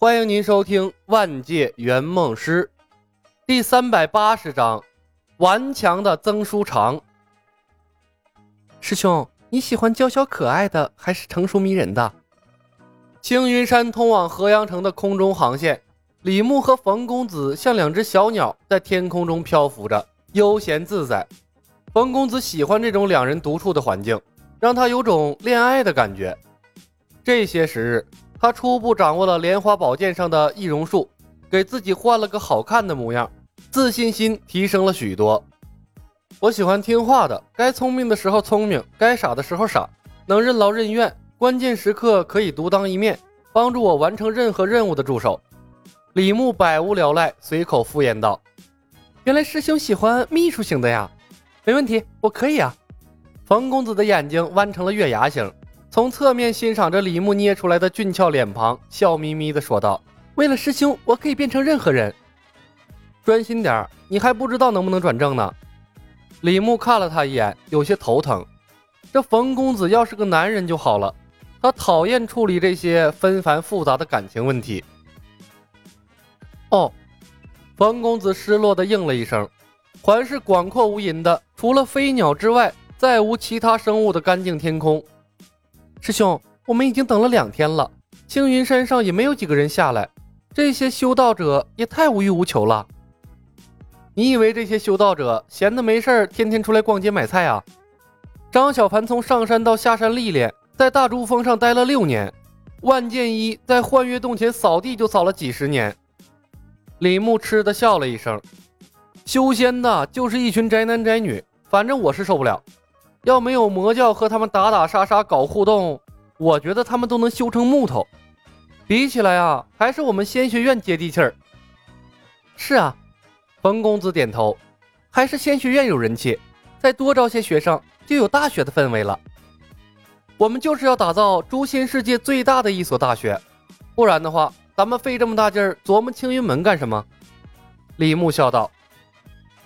欢迎您收听《万界圆梦师》第三百八十章：顽强的曾书长。师兄，你喜欢娇小可爱的，还是成熟迷人的？青云山通往河阳城的空中航线，李牧和冯公子像两只小鸟，在天空中漂浮着，悠闲自在。冯公子喜欢这种两人独处的环境，让他有种恋爱的感觉。这些时日。他初步掌握了莲花宝剑上的易容术，给自己换了个好看的模样，自信心提升了许多。我喜欢听话的，该聪明的时候聪明，该傻的时候傻，能任劳任怨，关键时刻可以独当一面，帮助我完成任何任务的助手。李牧百无聊赖，随口敷衍道：“原来师兄喜欢秘书型的呀，没问题，我可以啊。”冯公子的眼睛弯成了月牙形。从侧面欣赏着李牧捏出来的俊俏脸庞，笑眯眯地说道：“为了师兄，我可以变成任何人。专心点你还不知道能不能转正呢。”李牧看了他一眼，有些头疼。这冯公子要是个男人就好了，他讨厌处理这些纷繁复杂的感情问题。哦，冯公子失落地应了一声。环视广阔无垠的，除了飞鸟之外，再无其他生物的干净天空。师兄，我们已经等了两天了，青云山上也没有几个人下来，这些修道者也太无欲无求了。你以为这些修道者闲的没事儿，天天出来逛街买菜啊？张小凡从上山到下山历练，在大珠峰上待了六年，万剑一在幻月洞前扫地就扫了几十年。李牧嗤的笑了一声，修仙的就是一群宅男宅女，反正我是受不了。要没有魔教和他们打打杀杀搞互动，我觉得他们都能修成木头。比起来啊，还是我们仙学院接地气儿。是啊，冯公子点头，还是仙学院有人气。再多招些学生，就有大学的氛围了。我们就是要打造诛仙世界最大的一所大学，不然的话，咱们费这么大劲儿琢磨青云门干什么？李牧笑道：“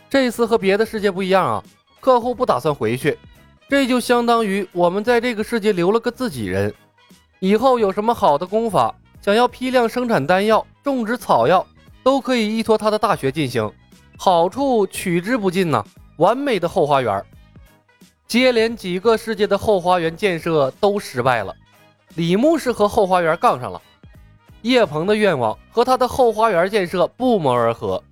这次和别的世界不一样啊，客户不打算回去。”这就相当于我们在这个世界留了个自己人，以后有什么好的功法，想要批量生产丹药、种植草药，都可以依托他的大学进行，好处取之不尽呐！完美的后花园。接连几个世界的后花园建设都失败了，李牧是和后花园杠上了。叶鹏的愿望和他的后花园建设不谋而合，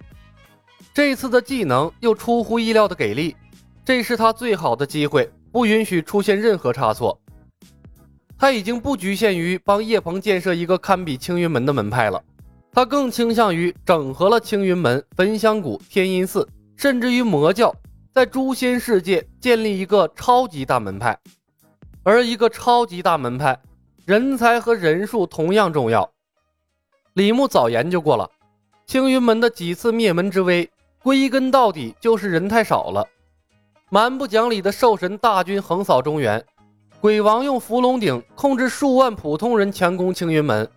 这次的技能又出乎意料的给力，这是他最好的机会。不允许出现任何差错。他已经不局限于帮叶鹏建设一个堪比青云门的门派了，他更倾向于整合了青云门、焚香谷、天音寺，甚至于魔教，在诛仙世界建立一个超级大门派。而一个超级大门派，人才和人数同样重要。李牧早研究过了，青云门的几次灭门之危，归根到底就是人太少了。蛮不讲理的兽神大军横扫中原，鬼王用伏龙鼎控制数万普通人强攻青云门。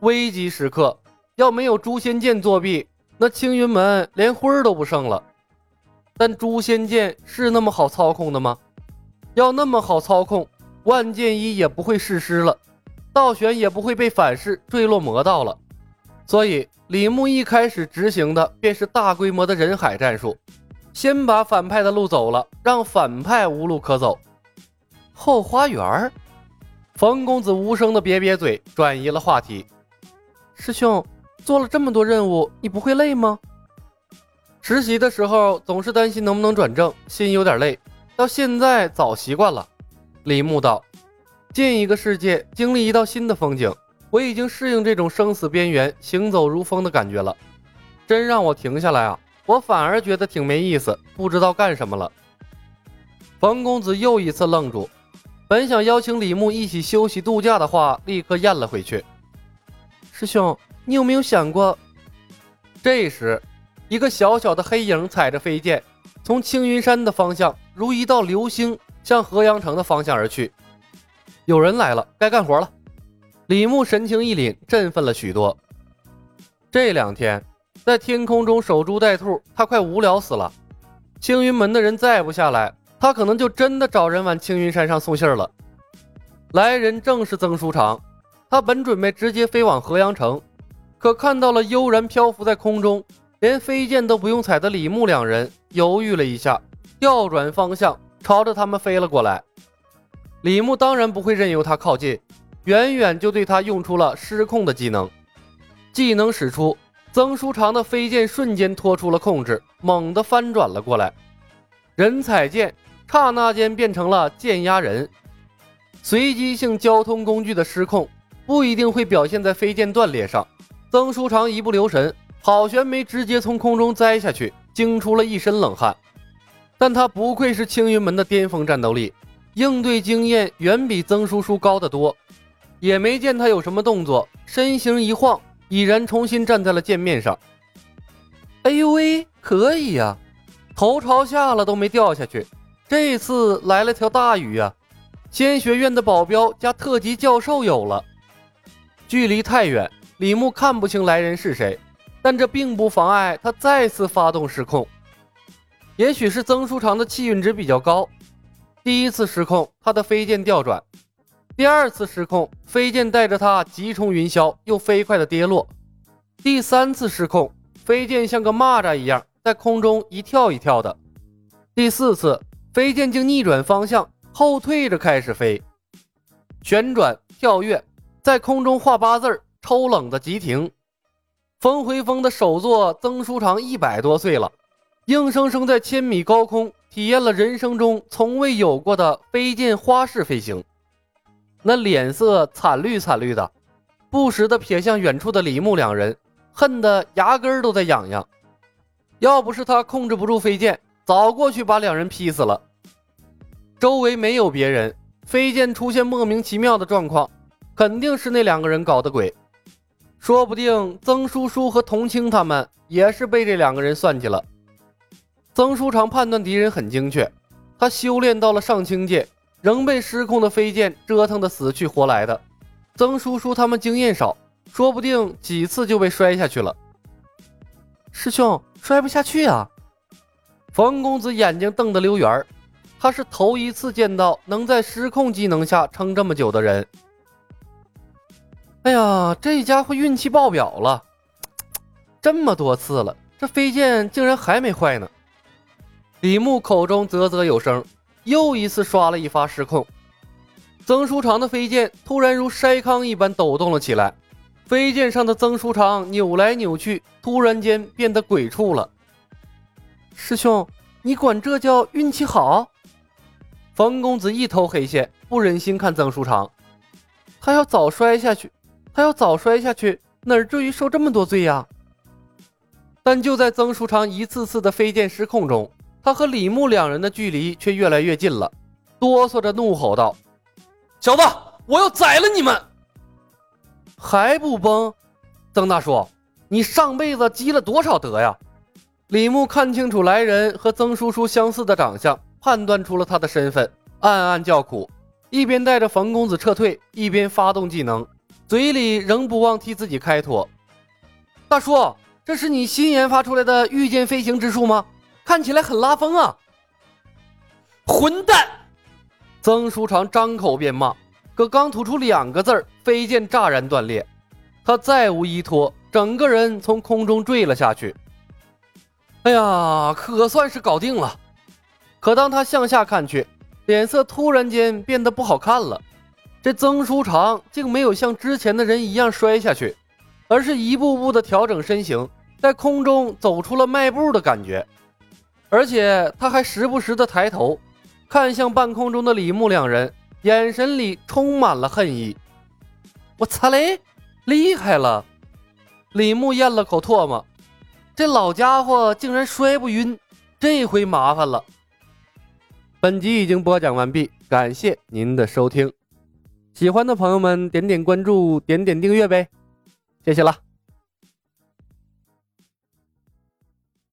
危急时刻，要没有诛仙剑作弊，那青云门连灰儿都不剩了。但诛仙剑是那么好操控的吗？要那么好操控，万剑一也不会逝师了，道玄也不会被反噬坠落魔道了。所以李牧一开始执行的便是大规模的人海战术。先把反派的路走了，让反派无路可走。后花园，冯公子无声的瘪瘪嘴，转移了话题。师兄做了这么多任务，你不会累吗？实习的时候总是担心能不能转正，心有点累。到现在早习惯了。李牧道：“进一个世界，经历一道新的风景，我已经适应这种生死边缘、行走如风的感觉了。真让我停下来啊！”我反而觉得挺没意思，不知道干什么了。冯公子又一次愣住，本想邀请李牧一起休息度假的话，立刻咽了回去。师兄，你有没有想过？这时，一个小小的黑影踩着飞剑，从青云山的方向如一道流星向河阳城的方向而去。有人来了，该干活了。李牧神情一凛，振奋了许多。这两天。在天空中守株待兔，他快无聊死了。青云门的人再不下来，他可能就真的找人往青云山上送信儿了。来人正是曾书长，他本准备直接飞往河阳城，可看到了悠然漂浮在空中，连飞剑都不用踩的李牧两人，犹豫了一下，调转方向，朝着他们飞了过来。李牧当然不会任由他靠近，远远就对他用出了失控的技能。技能使出，曾书长的飞剑瞬间脱出了控制，猛地翻转了过来。人踩剑，刹那间变成了剑压人。随机性交通工具的失控，不一定会表现在飞剑断裂上。曾书长一不留神，好悬没直接从空中栽下去，惊出了一身冷汗。但他不愧是青云门的巅峰战斗力。应对经验远比曾叔叔高得多，也没见他有什么动作，身形一晃，已然重新站在了剑面上。哎呦喂，可以呀，头朝下了都没掉下去。这次来了条大鱼呀！仙学院的保镖加特级教授有了。距离太远，李牧看不清来人是谁，但这并不妨碍他再次发动失控。也许是曾书长的气运值比较高。第一次失控，他的飞剑调转；第二次失控，飞剑带着他急冲云霄，又飞快的跌落；第三次失控，飞剑像个蚂蚱一样在空中一跳一跳的；第四次，飞剑竟逆转方向，后退着开始飞，旋转跳跃，在空中画八字抽冷的急停。冯回峰的首座曾书长一百多岁了，硬生生在千米高空。体验了人生中从未有过的飞剑花式飞行，那脸色惨绿惨绿的，不时的瞥向远处的李牧两人，恨得牙根都在痒痒。要不是他控制不住飞剑，早过去把两人劈死了。周围没有别人，飞剑出现莫名其妙的状况，肯定是那两个人搞的鬼。说不定曾叔叔和童青他们也是被这两个人算计了。曾书长判断敌人很精确，他修炼到了上清界，仍被失控的飞剑折腾得死去活来的。曾叔叔他们经验少，说不定几次就被摔下去了。师兄，摔不下去啊！冯公子眼睛瞪得溜圆儿他是头一次见到能在失控技能下撑这么久的人。哎呀，这家伙运气爆表了，这么多次了，这飞剑竟然还没坏呢。李牧口中啧啧有声，又一次刷了一发失控。曾书长的飞剑突然如筛糠一般抖动了起来，飞剑上的曾书长扭来扭去，突然间变得鬼畜了。师兄，你管这叫运气好？冯公子一头黑线，不忍心看曾书长。他要早摔下去，他要早摔下去，哪至于受这么多罪呀？但就在曾书长一次次的飞剑失控中，他和李牧两人的距离却越来越近了，哆嗦着怒吼道：“小子，我要宰了你们！还不崩？曾大叔，你上辈子积了多少德呀？”李牧看清楚来人和曾叔叔相似的长相，判断出了他的身份，暗暗叫苦，一边带着冯公子撤退，一边发动技能，嘴里仍不忘替自己开脱：“大叔，这是你新研发出来的御剑飞行之术吗？”看起来很拉风啊！混蛋！曾书长张口便骂，可刚吐出两个字儿，飞剑乍然断裂，他再无依托，整个人从空中坠了下去。哎呀，可算是搞定了。可当他向下看去，脸色突然间变得不好看了。这曾书长竟没有像之前的人一样摔下去，而是一步步的调整身形，在空中走出了迈步的感觉。而且他还时不时的抬头，看向半空中的李牧两人，眼神里充满了恨意。我擦嘞，厉害了！李牧咽了口唾沫，这老家伙竟然摔不晕，这回麻烦了。本集已经播讲完毕，感谢您的收听。喜欢的朋友们点点关注，点点订阅呗，谢谢了。